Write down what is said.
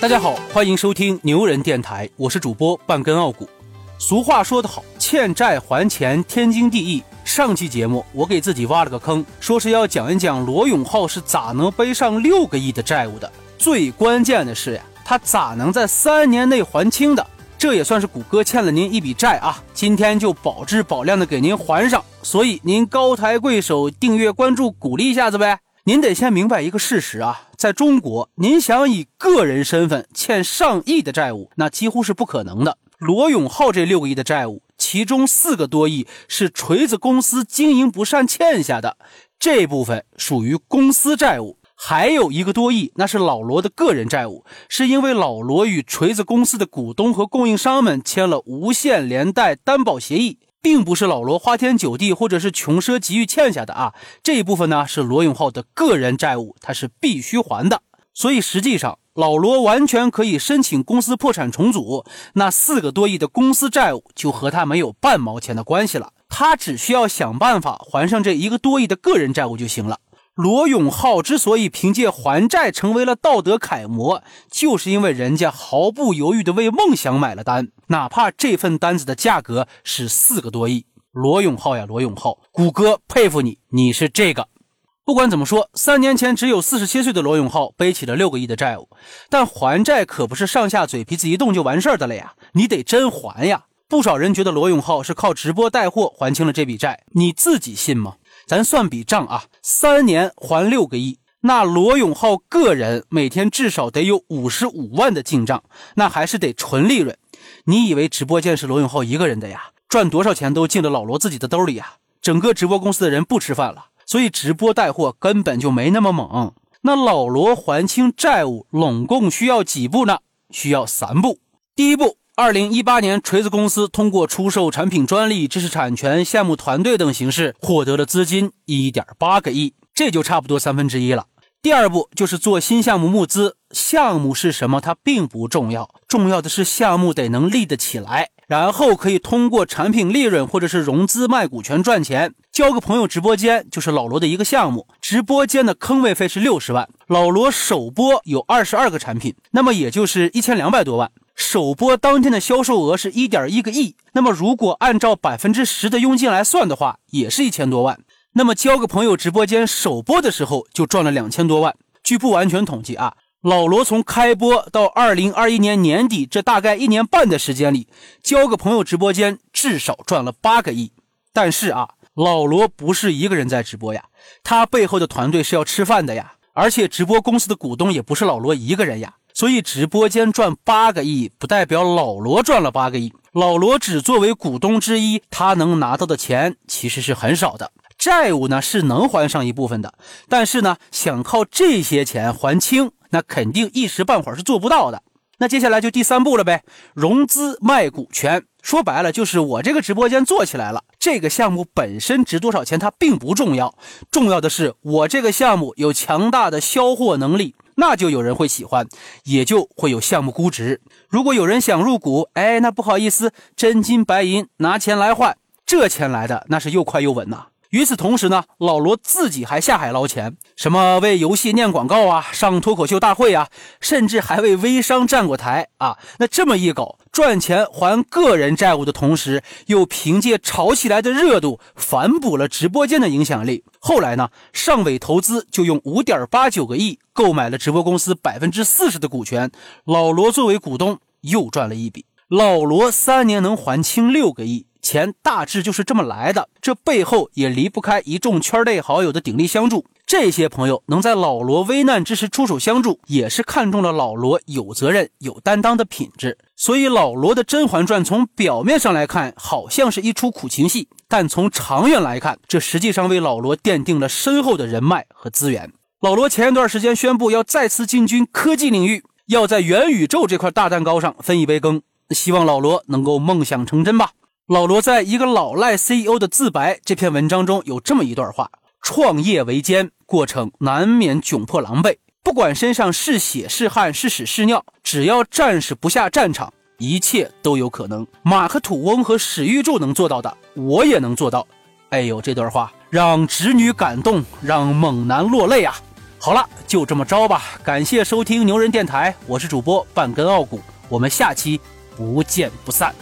大家好，欢迎收听牛人电台，我是主播半根傲骨。俗话说得好，欠债还钱天经地义。上期节目我给自己挖了个坑，说是要讲一讲罗永浩是咋能背上六个亿的债务的。最关键的是呀，他咋能在三年内还清的？这也算是谷歌欠了您一笔债啊，今天就保质保量的给您还上。所以您高抬贵手，订阅关注，鼓励一下子呗。您得先明白一个事实啊，在中国，您想以个人身份欠上亿的债务，那几乎是不可能的。罗永浩这六个亿的债务，其中四个多亿是锤子公司经营不善欠下的，这部分属于公司债务；还有一个多亿，那是老罗的个人债务，是因为老罗与锤子公司的股东和供应商们签了无限连带担保协议。并不是老罗花天酒地或者是穷奢极欲欠下的啊，这一部分呢是罗永浩的个人债务，他是必须还的。所以实际上，老罗完全可以申请公司破产重组，那四个多亿的公司债务就和他没有半毛钱的关系了，他只需要想办法还上这一个多亿的个人债务就行了。罗永浩之所以凭借还债成为了道德楷模，就是因为人家毫不犹豫地为梦想买了单，哪怕这份单子的价格是四个多亿。罗永浩呀，罗永浩，谷歌佩服你，你是这个。不管怎么说，三年前只有四十七岁的罗永浩背起了六个亿的债务，但还债可不是上下嘴皮子一动就完事儿的了呀，你得真还呀。不少人觉得罗永浩是靠直播带货还清了这笔债，你自己信吗？咱算笔账啊，三年还六个亿，那罗永浩个人每天至少得有五十五万的进账，那还是得纯利润。你以为直播间是罗永浩一个人的呀？赚多少钱都进了老罗自己的兜里呀？整个直播公司的人不吃饭了，所以直播带货根本就没那么猛。那老罗还清债务，拢共需要几步呢？需要三步。第一步。二零一八年，锤子公司通过出售产品专利、知识产权、项目团队等形式获得了资金一点八个亿，这就差不多三分之一了。第二步就是做新项目募资，项目是什么它并不重要，重要的是项目得能立得起来，然后可以通过产品利润或者是融资卖股权赚钱。交个朋友直播间就是老罗的一个项目，直播间的坑位费是六十万，老罗首播有二十二个产品，那么也就是一千两百多万。首播当天的销售额是一点一个亿，那么如果按照百分之十的佣金来算的话，也是一千多万。那么交个朋友直播间首播的时候就赚了两千多万。据不完全统计啊，老罗从开播到二零二一年年底这大概一年半的时间里，交个朋友直播间至少赚了八个亿。但是啊，老罗不是一个人在直播呀，他背后的团队是要吃饭的呀，而且直播公司的股东也不是老罗一个人呀。所以直播间赚八个亿，不代表老罗赚了八个亿。老罗只作为股东之一，他能拿到的钱其实是很少的。债务呢是能还上一部分的，但是呢，想靠这些钱还清，那肯定一时半会儿是做不到的。那接下来就第三步了呗，融资卖股权。说白了就是我这个直播间做起来了，这个项目本身值多少钱它并不重要，重要的是我这个项目有强大的销货能力。那就有人会喜欢，也就会有项目估值。如果有人想入股，哎，那不好意思，真金白银拿钱来换，这钱来的那是又快又稳呐。与此同时呢，老罗自己还下海捞钱，什么为游戏念广告啊，上脱口秀大会啊，甚至还为微商站过台啊。那这么一搞，赚钱还个人债务的同时，又凭借炒起来的热度反哺了直播间的影响力。后来呢，上尾投资就用五点八九个亿购买了直播公司百分之四十的股权，老罗作为股东又赚了一笔。老罗三年能还清六个亿。钱大致就是这么来的，这背后也离不开一众圈内好友的鼎力相助。这些朋友能在老罗危难之时出手相助，也是看中了老罗有责任、有担当的品质。所以，老罗的《甄嬛传》从表面上来看，好像是一出苦情戏，但从长远来看，这实际上为老罗奠定了深厚的人脉和资源。老罗前一段时间宣布要再次进军科技领域，要在元宇宙这块大蛋糕上分一杯羹。希望老罗能够梦想成真吧。老罗在一个老赖 CEO 的自白这篇文章中有这么一段话：创业维艰，过程难免窘迫狼狈。不管身上是血是汗是屎是尿，只要战士不下战场，一切都有可能。马克吐翁和史玉柱能做到的，我也能做到。哎呦，这段话让直女感动，让猛男落泪啊！好了，就这么着吧。感谢收听牛人电台，我是主播半根傲骨，我们下期不见不散。